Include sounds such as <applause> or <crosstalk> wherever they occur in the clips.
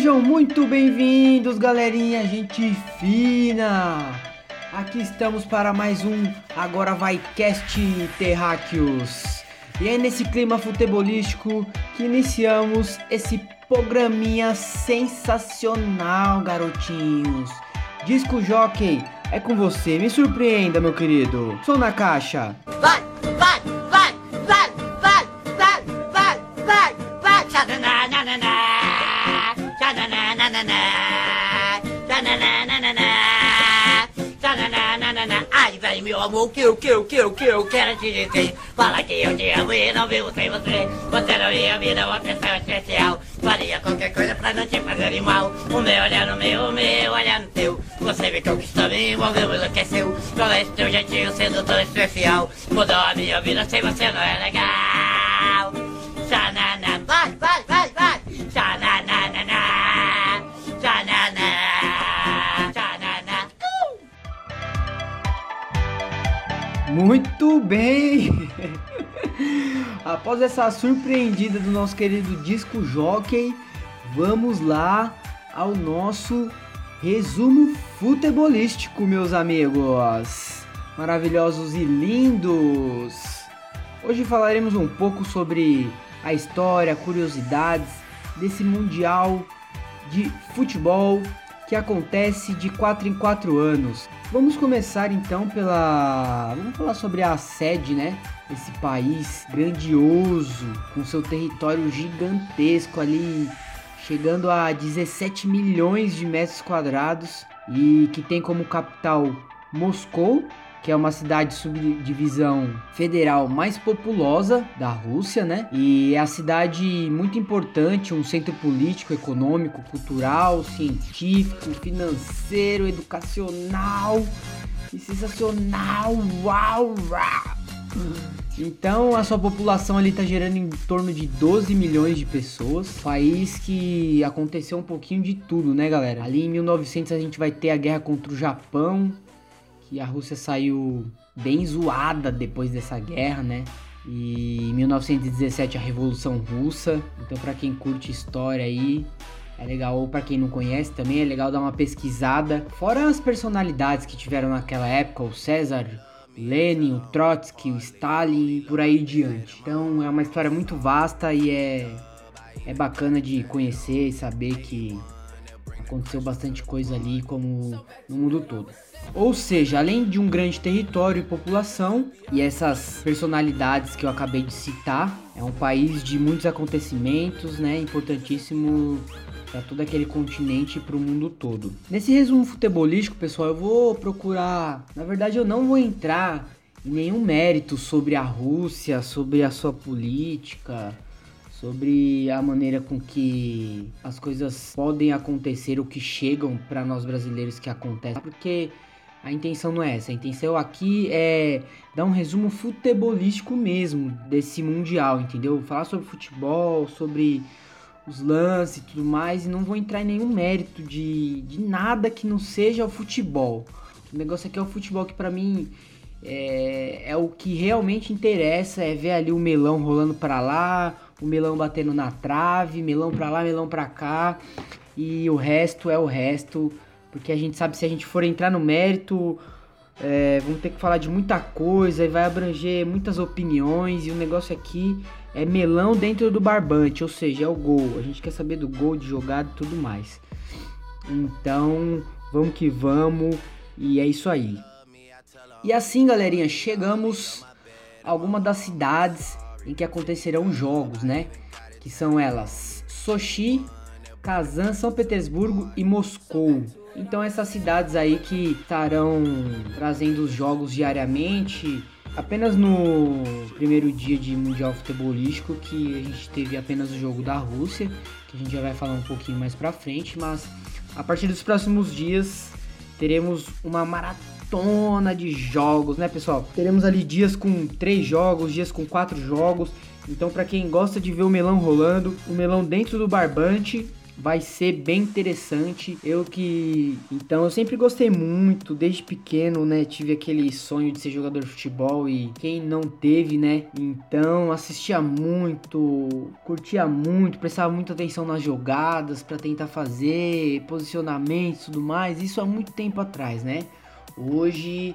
Sejam muito bem-vindos, galerinha, gente fina! Aqui estamos para mais um Agora Vai Cast Terráqueos. E é nesse clima futebolístico que iniciamos esse programinha sensacional, garotinhos. Disco Jockey, é com você, me surpreenda, meu querido. Sou na caixa. Vai, Ai, meu amor, que eu, que eu, que eu, que eu quero te dizer. Fala que eu te amo e não vivo sem você. Você na minha vida é uma pessoa especial. Faria qualquer coisa pra não te fazer mal. O meu olhar no meu, o meu olhar no teu. Você me conquistou, me envolveu, enlouqueceu. Qual é esse teu jeitinho sendo tão especial? Mudou a minha vida sem você não é legal. Muito bem! <laughs> Após essa surpreendida do nosso querido disco jockey, vamos lá ao nosso resumo futebolístico, meus amigos. Maravilhosos e lindos. Hoje falaremos um pouco sobre a história, curiosidades desse mundial de futebol que acontece de 4 em 4 anos. Vamos começar então pela. Vamos falar sobre a sede, né? Esse país grandioso, com seu território gigantesco ali, chegando a 17 milhões de metros quadrados e que tem como capital Moscou, que é uma cidade subdivisão federal mais populosa da Rússia, né? E é a cidade muito importante, um centro político, econômico, cultural, científico, financeiro, educacional e sensacional. Uau! uau. Então a sua população ali tá gerando em torno de 12 milhões de pessoas. País que aconteceu um pouquinho de tudo, né, galera? Ali em 1900 a gente vai ter a guerra contra o Japão, que a Rússia saiu bem zoada depois dessa guerra, né? E em 1917 a Revolução Russa. Então para quem curte história aí, é legal, ou para quem não conhece também, é legal dar uma pesquisada. Fora as personalidades que tiveram naquela época, o César, Lenin, o Trotsky, o Stalin e por aí diante. Então é uma história muito vasta e é, é bacana de conhecer e saber que aconteceu bastante coisa ali como no mundo todo. Ou seja, além de um grande território e população e essas personalidades que eu acabei de citar, é um país de muitos acontecimentos, né? Importantíssimo para todo aquele continente e para o mundo todo. Nesse resumo futebolístico, pessoal, eu vou procurar. Na verdade, eu não vou entrar em nenhum mérito sobre a Rússia, sobre a sua política, sobre a maneira com que as coisas podem acontecer ou que chegam para nós brasileiros que acontecem, porque a intenção não é essa. A intenção aqui é dar um resumo futebolístico mesmo desse mundial, entendeu? Falar sobre futebol, sobre os lances e tudo mais, e não vou entrar em nenhum mérito de, de nada que não seja o futebol. O negócio aqui é o futebol que para mim é, é, o que realmente interessa, é ver ali o melão rolando para lá, o melão batendo na trave, melão para lá, melão para cá, e o resto é o resto, porque a gente sabe se a gente for entrar no mérito, é, vamos ter que falar de muita coisa e vai abranger muitas opiniões, e o negócio aqui é melão dentro do barbante, ou seja, é o gol. A gente quer saber do gol, de jogada e tudo mais. Então, vamos que vamos, e é isso aí. E assim, galerinha, chegamos a algumas das cidades em que acontecerão jogos, né? Que são elas: Sochi, Kazan, São Petersburgo e Moscou. Então essas cidades aí que estarão trazendo os jogos diariamente Apenas no primeiro dia de Mundial Futebolístico que a gente teve apenas o jogo da Rússia, que a gente já vai falar um pouquinho mais pra frente, mas a partir dos próximos dias teremos uma maratona de jogos, né pessoal? Teremos ali dias com três jogos, dias com quatro jogos. Então para quem gosta de ver o melão rolando, o melão dentro do barbante, vai ser bem interessante. Eu que. Então, eu sempre gostei muito, desde pequeno, né? Tive aquele sonho de ser jogador de futebol e quem não teve, né? Então, assistia muito, curtia muito, prestava muita atenção nas jogadas para tentar fazer posicionamentos e tudo mais. Isso há muito tempo atrás, né? Hoje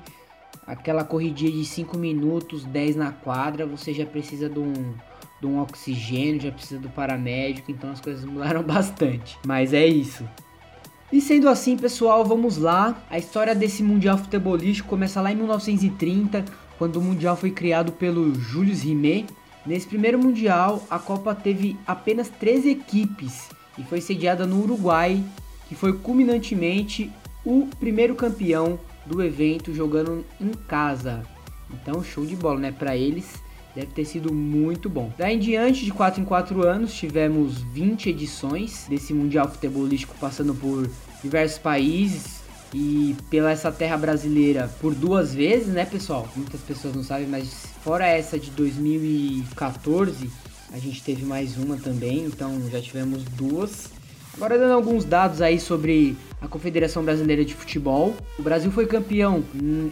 aquela corridinha de 5 minutos, 10 na quadra, você já precisa de um, de um oxigênio, já precisa do paramédico, então as coisas mudaram <laughs> bastante. Mas é isso. E sendo assim, pessoal, vamos lá. A história desse Mundial Futebolístico começa lá em 1930, quando o Mundial foi criado pelo Julius Rimet. Nesse primeiro Mundial, a Copa teve apenas 13 equipes e foi sediada no Uruguai, que foi culminantemente o primeiro campeão do evento jogando em casa. Então, show de bola, né? Para eles deve ter sido muito bom. Daí em diante, de 4 em 4 anos, tivemos 20 edições desse Mundial Futebolístico passando por diversos países e pela essa terra brasileira por duas vezes, né, pessoal? Muitas pessoas não sabem, mas fora essa de 2014, a gente teve mais uma também, então já tivemos duas. Agora dando alguns dados aí sobre a Confederação Brasileira de Futebol. O Brasil foi campeão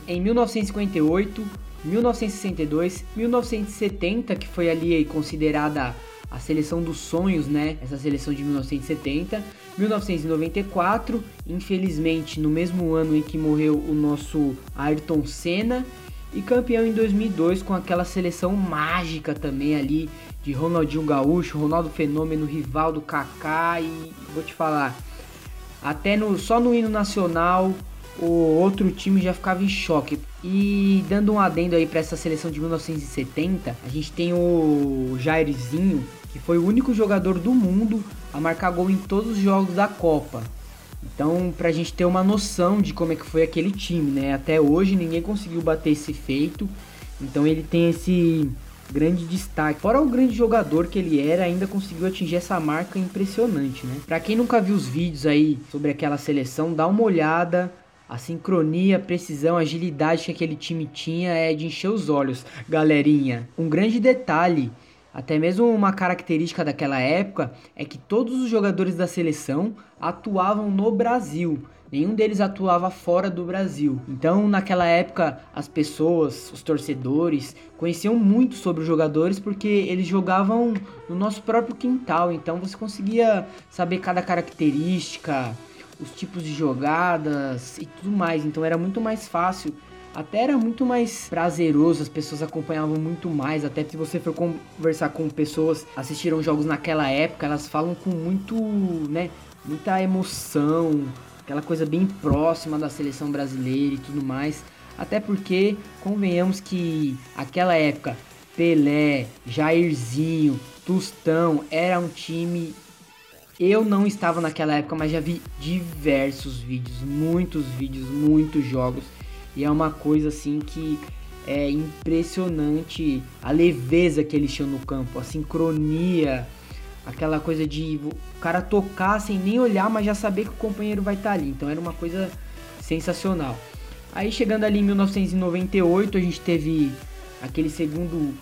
em 1958, 1962, 1970, que foi ali considerada a seleção dos sonhos, né? Essa seleção de 1970, 1994, infelizmente no mesmo ano em que morreu o nosso Ayrton Senna, e campeão em 2002 com aquela seleção mágica também ali de Ronaldinho Gaúcho, Ronaldo Fenômeno, Rivaldo Kaká e vou te falar, até no só no hino nacional o outro time já ficava em choque. E dando um adendo aí para essa seleção de 1970, a gente tem o Jairzinho, que foi o único jogador do mundo a marcar gol em todos os jogos da Copa. Então, pra gente ter uma noção de como é que foi aquele time, né? Até hoje ninguém conseguiu bater esse feito. Então ele tem esse grande destaque. Fora o grande jogador que ele era, ainda conseguiu atingir essa marca impressionante, né? Para quem nunca viu os vídeos aí sobre aquela seleção, dá uma olhada. A sincronia, a precisão, a agilidade que aquele time tinha é de encher os olhos, galerinha. Um grande detalhe, até mesmo uma característica daquela época, é que todos os jogadores da seleção atuavam no Brasil nenhum deles atuava fora do Brasil. Então, naquela época, as pessoas, os torcedores, conheciam muito sobre os jogadores porque eles jogavam no nosso próprio quintal. Então, você conseguia saber cada característica, os tipos de jogadas e tudo mais. Então, era muito mais fácil até era muito mais prazeroso, as pessoas acompanhavam muito mais, até se você for conversar com pessoas assistiram jogos naquela época, elas falam com muito, né, muita emoção, aquela coisa bem próxima da seleção brasileira e tudo mais. Até porque, convenhamos que aquela época, Pelé, Jairzinho, Tustão, era um time. Eu não estava naquela época, mas já vi diversos vídeos, muitos vídeos, muitos jogos. E é uma coisa assim que é impressionante a leveza que eles tinham no campo, a sincronia, aquela coisa de o cara tocar sem nem olhar, mas já saber que o companheiro vai estar tá ali. Então era uma coisa sensacional. Aí chegando ali em 1998, a gente teve aquele segundo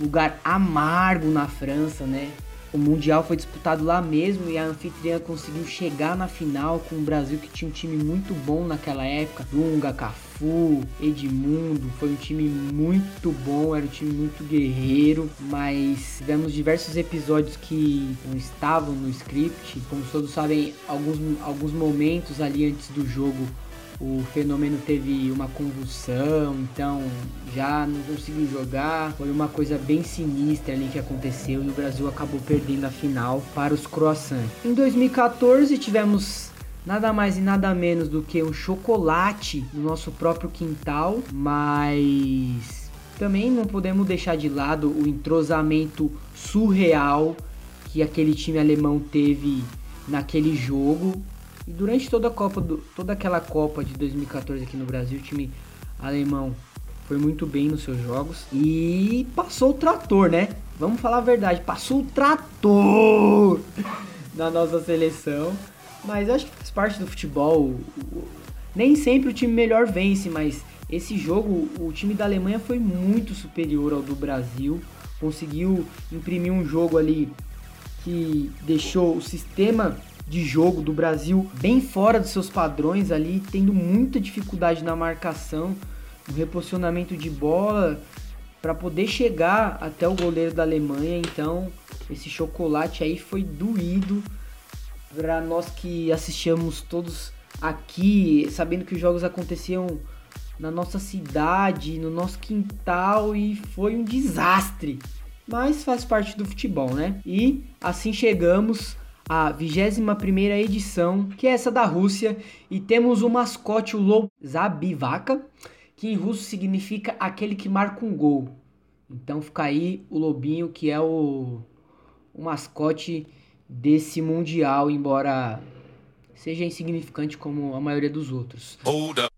lugar amargo na França, né? O Mundial foi disputado lá mesmo e a anfitriã conseguiu chegar na final com o Brasil que tinha um time muito bom naquela época. Dunga, Cafu, Edmundo, foi um time muito bom, era um time muito guerreiro, mas tivemos diversos episódios que não estavam no script. Como todos sabem, alguns, alguns momentos ali antes do jogo o fenômeno teve uma convulsão, então já não conseguiu jogar. Foi uma coisa bem sinistra ali que aconteceu e o Brasil acabou perdendo a final para os croissants. Em 2014 tivemos nada mais e nada menos do que um chocolate no nosso próprio quintal, mas também não podemos deixar de lado o entrosamento surreal que aquele time alemão teve naquele jogo e durante toda a Copa, do, toda aquela Copa de 2014 aqui no Brasil, o time alemão foi muito bem nos seus jogos e passou o trator, né? Vamos falar a verdade, passou o trator <laughs> na nossa seleção. Mas acho que faz parte do futebol. Nem sempre o time melhor vence, mas esse jogo, o time da Alemanha foi muito superior ao do Brasil. Conseguiu imprimir um jogo ali que deixou o sistema de jogo do Brasil bem fora dos seus padrões ali, tendo muita dificuldade na marcação, no reposicionamento de bola para poder chegar até o goleiro da Alemanha. Então, esse chocolate aí foi doído para nós que assistíamos todos aqui, sabendo que os jogos aconteciam na nossa cidade, no nosso quintal e foi um desastre. Mas faz parte do futebol, né? E assim chegamos à 21 edição, que é essa da Rússia, e temos o mascote, o Lobo Zabivaka, que em russo significa aquele que marca um gol. Então fica aí o Lobinho, que é o, o mascote desse Mundial, embora seja insignificante como a maioria dos outros. Hold up.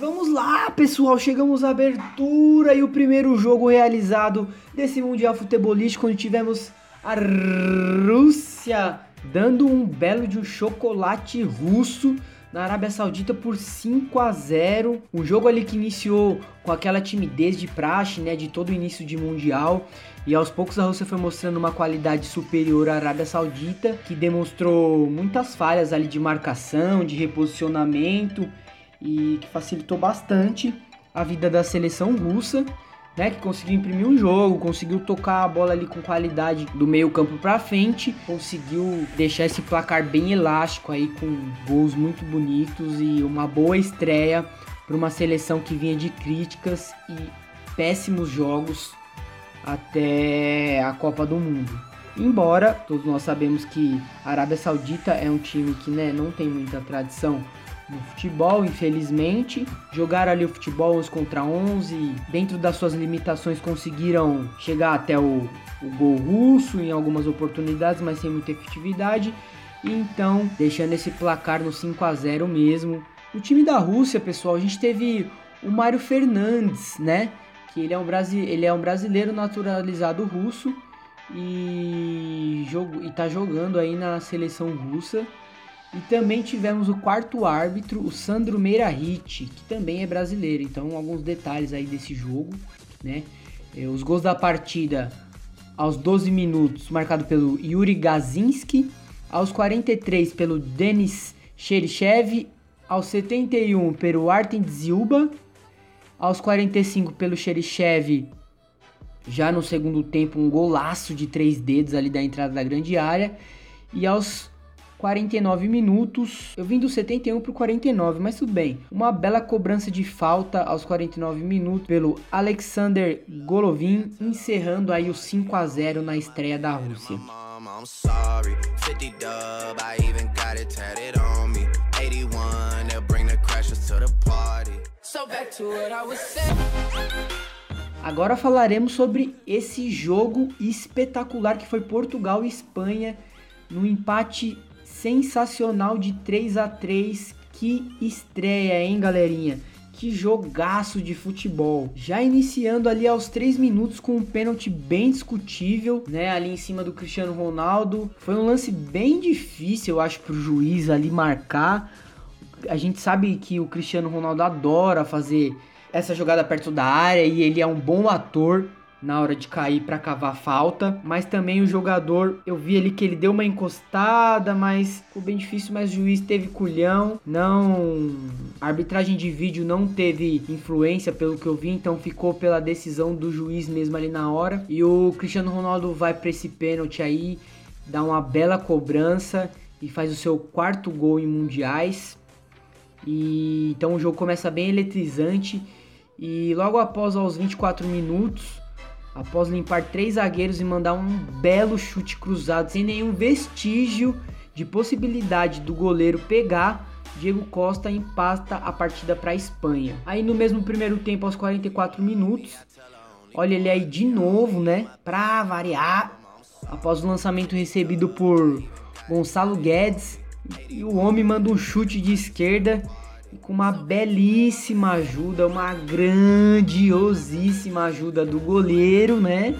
Vamos lá, pessoal, chegamos à abertura e o primeiro jogo realizado desse Mundial Futebolístico, onde tivemos a Rússia dando um belo de um chocolate russo na Arábia Saudita por 5 a 0. Um jogo ali que iniciou com aquela timidez de praxe, né, de todo início de mundial, e aos poucos a Rússia foi mostrando uma qualidade superior à Arábia Saudita, que demonstrou muitas falhas ali de marcação, de reposicionamento e que facilitou bastante a vida da seleção russa né, que conseguiu imprimir um jogo, conseguiu tocar a bola ali com qualidade do meio campo para frente, conseguiu deixar esse placar bem elástico aí com gols muito bonitos e uma boa estreia para uma seleção que vinha de críticas e péssimos jogos até a Copa do Mundo. Embora todos nós sabemos que a Arábia Saudita é um time que né, não tem muita tradição no futebol, infelizmente. Jogaram ali o futebol 11 contra 11, dentro das suas limitações conseguiram chegar até o, o gol russo em algumas oportunidades, mas sem muita efetividade. Então, deixando esse placar no 5 a 0 mesmo. O time da Rússia, pessoal, a gente teve o Mário Fernandes, né? Que ele é um, brasi ele é um brasileiro naturalizado russo e, jogo, e tá jogando aí na seleção russa. E também tivemos o quarto árbitro, o Sandro Meirahit, que também é brasileiro. Então, alguns detalhes aí desse jogo, né? É, os gols da partida aos 12 minutos, marcado pelo Yuri Gazinski, aos 43 pelo Denis Cherichev, aos 71 pelo Artem Dziuba, aos 45 pelo Cherichev, já no segundo tempo um golaço de três dedos ali da entrada da grande área, e aos 49 minutos. Eu vim do 71 pro 49, mas tudo bem. Uma bela cobrança de falta aos 49 minutos pelo Alexander Golovin, encerrando aí o 5 a 0 na estreia da Rússia. Agora falaremos sobre esse jogo espetacular que foi Portugal e Espanha no empate sensacional de 3 a 3 Que estreia, hein, galerinha? Que jogaço de futebol. Já iniciando ali aos 3 minutos com um pênalti bem discutível, né? Ali em cima do Cristiano Ronaldo. Foi um lance bem difícil, eu acho, pro juiz ali marcar. A gente sabe que o Cristiano Ronaldo adora fazer essa jogada perto da área e ele é um bom ator na hora de cair para cavar falta, mas também o jogador, eu vi ali que ele deu uma encostada, mas ficou bem difícil, mas o juiz teve culhão, não, a arbitragem de vídeo não teve influência pelo que eu vi, então ficou pela decisão do juiz mesmo ali na hora. E o Cristiano Ronaldo vai para esse pênalti aí, dá uma bela cobrança e faz o seu quarto gol em mundiais. E então o jogo começa bem eletrizante e logo após aos 24 minutos após limpar três zagueiros e mandar um belo chute cruzado sem nenhum vestígio de possibilidade do goleiro pegar, Diego Costa empata a partida para a Espanha. Aí no mesmo primeiro tempo, aos 44 minutos, olha ele aí de novo, né? Para variar, após o lançamento recebido por Gonçalo Guedes, e o homem manda um chute de esquerda com uma belíssima ajuda, uma grandiosíssima ajuda do goleiro, né?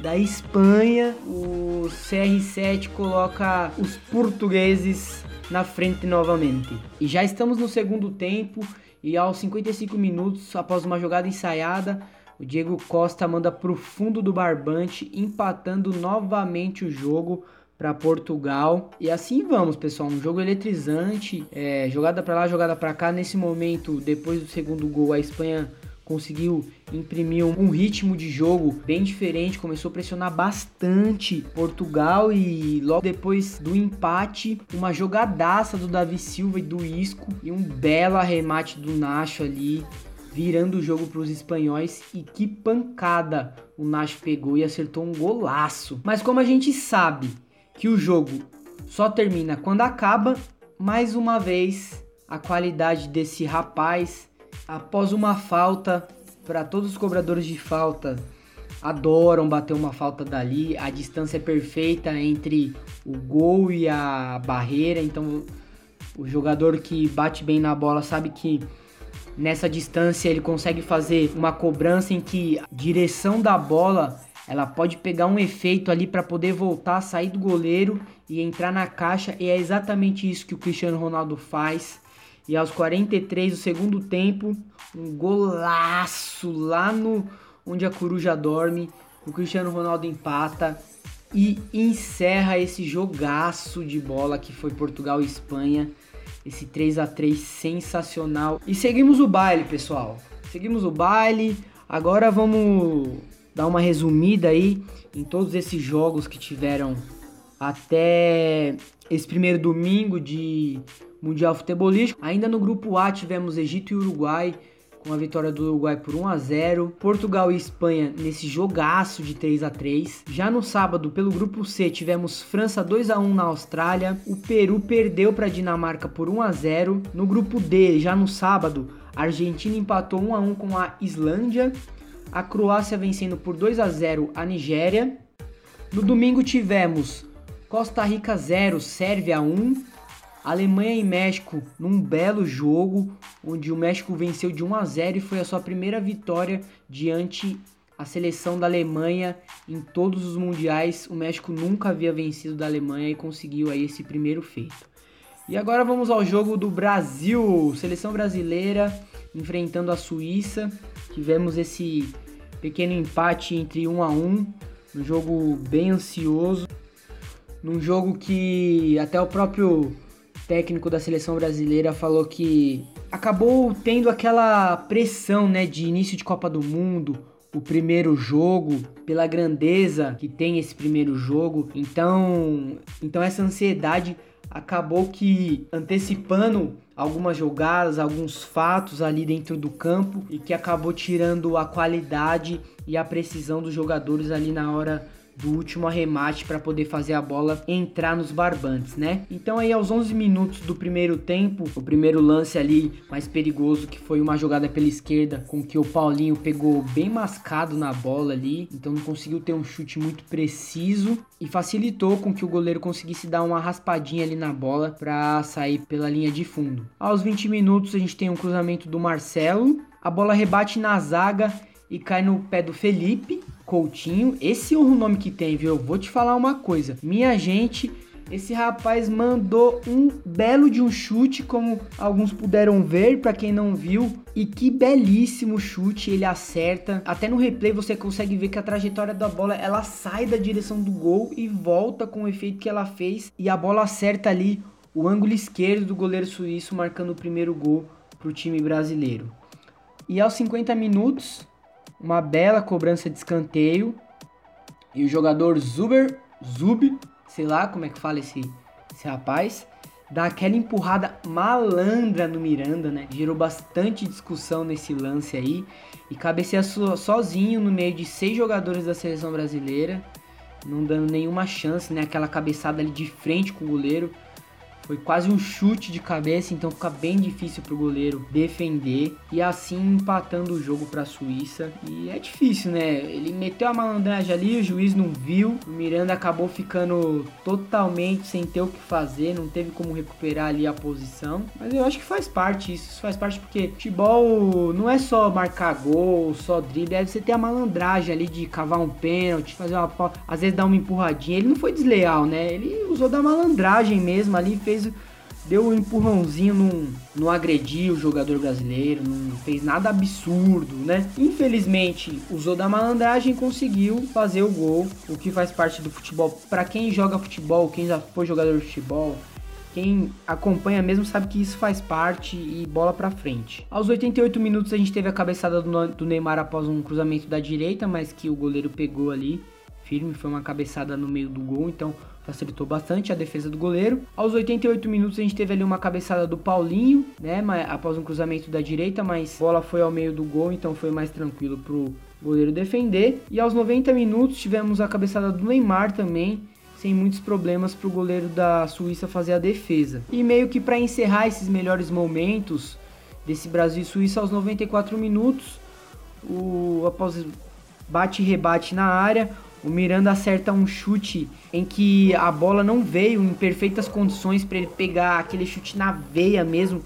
Da Espanha, o CR7 coloca os portugueses na frente novamente. E já estamos no segundo tempo e aos 55 minutos, após uma jogada ensaiada, O Diego Costa manda pro fundo do barbante, empatando novamente o jogo para Portugal. E assim vamos, pessoal. Um jogo eletrizante, é, jogada para lá, jogada para cá. Nesse momento, depois do segundo gol, a Espanha conseguiu imprimir um ritmo de jogo bem diferente, começou a pressionar bastante Portugal e logo depois do empate, uma jogadaça do Davi Silva e do Isco e um belo arremate do Nacho ali, virando o jogo para os espanhóis e que pancada o Nacho pegou e acertou um golaço. Mas como a gente sabe que o jogo só termina quando acaba, mais uma vez a qualidade desse rapaz após uma falta, para todos os cobradores de falta adoram bater uma falta dali, a distância é perfeita entre o gol e a barreira, então o jogador que bate bem na bola sabe que nessa distância ele consegue fazer uma cobrança em que a direção da bola ela pode pegar um efeito ali para poder voltar, sair do goleiro e entrar na caixa, e é exatamente isso que o Cristiano Ronaldo faz. E aos 43 do segundo tempo, um golaço lá no onde a coruja dorme. O Cristiano Ronaldo empata e encerra esse jogaço de bola que foi Portugal e Espanha. Esse 3 a 3 sensacional. E seguimos o baile, pessoal. Seguimos o baile. Agora vamos dar uma resumida aí em todos esses jogos que tiveram até esse primeiro domingo de Mundial Futebolístico. Ainda no grupo A tivemos Egito e Uruguai, com a vitória do Uruguai por 1 a 0, Portugal e Espanha nesse jogaço de 3 a 3. Já no sábado, pelo grupo C, tivemos França 2 a 1 na Austrália, o Peru perdeu para Dinamarca por 1 a 0. No grupo D, já no sábado, a Argentina empatou 1 a 1 com a Islândia, a Croácia vencendo por 2 a 0 a Nigéria. No domingo tivemos Costa Rica 0, Sérvia 1, Alemanha e México num belo jogo, onde o México venceu de 1 a 0 e foi a sua primeira vitória diante a seleção da Alemanha em todos os mundiais. O México nunca havia vencido da Alemanha e conseguiu aí esse primeiro feito. E agora vamos ao jogo do Brasil, seleção brasileira enfrentando a Suíça. Tivemos esse pequeno empate entre 1 a 1, um jogo bem ansioso, num jogo que até o próprio técnico da seleção brasileira falou que acabou tendo aquela pressão, né, de início de Copa do Mundo, o primeiro jogo, pela grandeza que tem esse primeiro jogo. Então, então essa ansiedade acabou que antecipando algumas jogadas, alguns fatos ali dentro do campo e que acabou tirando a qualidade e a precisão dos jogadores ali na hora do último arremate para poder fazer a bola entrar nos barbantes, né? Então aí aos 11 minutos do primeiro tempo, o primeiro lance ali mais perigoso que foi uma jogada pela esquerda com que o Paulinho pegou bem mascado na bola ali, então não conseguiu ter um chute muito preciso e facilitou com que o goleiro conseguisse dar uma raspadinha ali na bola para sair pela linha de fundo. Aos 20 minutos a gente tem um cruzamento do Marcelo, a bola rebate na zaga e cai no pé do Felipe Coutinho. Esse é o nome que tem, viu? Eu vou te falar uma coisa. Minha gente, esse rapaz mandou um belo de um chute, como alguns puderam ver, para quem não viu. E que belíssimo chute ele acerta. Até no replay você consegue ver que a trajetória da bola ela sai da direção do gol e volta com o efeito que ela fez. E a bola acerta ali o ângulo esquerdo do goleiro suíço, marcando o primeiro gol para o time brasileiro. E aos 50 minutos, uma bela cobrança de escanteio. E o jogador Zuber, Zub, sei lá como é que fala esse, esse rapaz, dá aquela empurrada malandra no Miranda, né? Gerou bastante discussão nesse lance aí. E cabeceia so, sozinho no meio de seis jogadores da seleção brasileira, não dando nenhuma chance, né? Aquela cabeçada ali de frente com o goleiro. Foi quase um chute de cabeça, então fica bem difícil para o goleiro defender e assim empatando o jogo para a Suíça. E é difícil, né? Ele meteu a malandragem ali, o juiz não viu. O Miranda acabou ficando totalmente sem ter o que fazer, não teve como recuperar ali a posição. Mas eu acho que faz parte isso, isso faz parte porque futebol não é só marcar gol, só drible, é você ter a malandragem ali de cavar um pênalti, fazer uma às vezes dar uma empurradinha. Ele não foi desleal, né? Ele usou da malandragem mesmo ali, fez fez deu um empurrãozinho, não, não agrediu o jogador brasileiro, não fez nada absurdo, né? Infelizmente, usou da malandragem conseguiu fazer o gol, o que faz parte do futebol. Para quem joga futebol, quem já foi jogador de futebol, quem acompanha mesmo sabe que isso faz parte e bola para frente. Aos 88 minutos a gente teve a cabeçada do Neymar após um cruzamento da direita, mas que o goleiro pegou ali firme, foi uma cabeçada no meio do gol, então facilitou bastante a defesa do goleiro. Aos 88 minutos a gente teve ali uma cabeçada do Paulinho, né, após um cruzamento da direita, mas a bola foi ao meio do gol, então foi mais tranquilo pro goleiro defender. E aos 90 minutos tivemos a cabeçada do Neymar também, sem muitos problemas para o goleiro da Suíça fazer a defesa. E meio que para encerrar esses melhores momentos desse Brasil e Suíça aos 94 minutos, o após bate e rebate na área, o Miranda acerta um chute em que a bola não veio em perfeitas condições para ele pegar aquele chute na veia mesmo,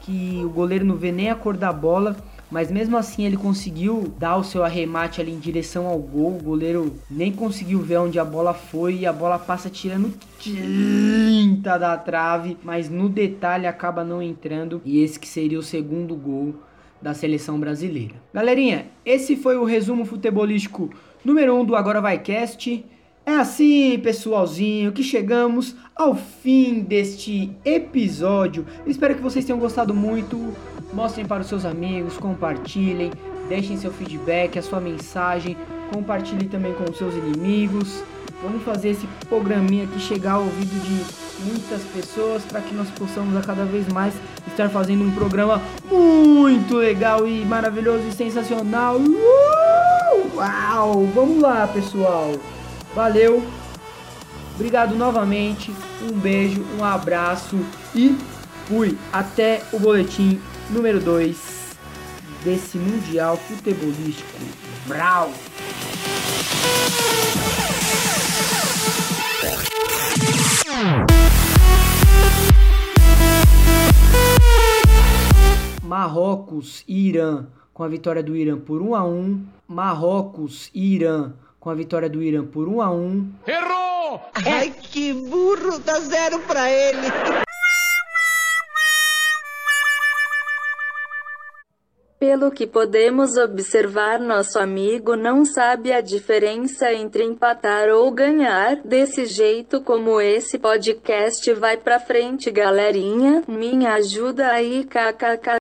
que o goleiro não vê nem a cor da bola mas mesmo assim ele conseguiu dar o seu arremate ali em direção ao gol. O goleiro nem conseguiu ver onde a bola foi e a bola passa tirando tinta da trave, mas no detalhe acaba não entrando e esse que seria o segundo gol da seleção brasileira. Galerinha, esse foi o resumo futebolístico número 1 um do Agora Vai Cast. É assim, pessoalzinho, que chegamos ao fim deste episódio. Espero que vocês tenham gostado muito. Mostrem para os seus amigos, compartilhem, deixem seu feedback, a sua mensagem, compartilhe também com os seus inimigos. Vamos fazer esse programinha aqui chegar ao ouvido de muitas pessoas para que nós possamos a cada vez mais estar fazendo um programa muito legal e maravilhoso e sensacional. Uh! Uau! Vamos lá, pessoal. Valeu. Obrigado novamente. Um beijo, um abraço e fui. Até o boletim número 2 desse Mundial Futebolístico. Brau! Marrocos e Irã com a vitória do Irã por 1 a 1. Marrocos e Irã com a vitória do Irã por 1 a 1. Errou! Ai, que burro, dá zero pra ele. Pelo que podemos observar, nosso amigo não sabe a diferença entre empatar ou ganhar. Desse jeito como esse podcast vai pra frente, galerinha. Minha ajuda aí, kkk.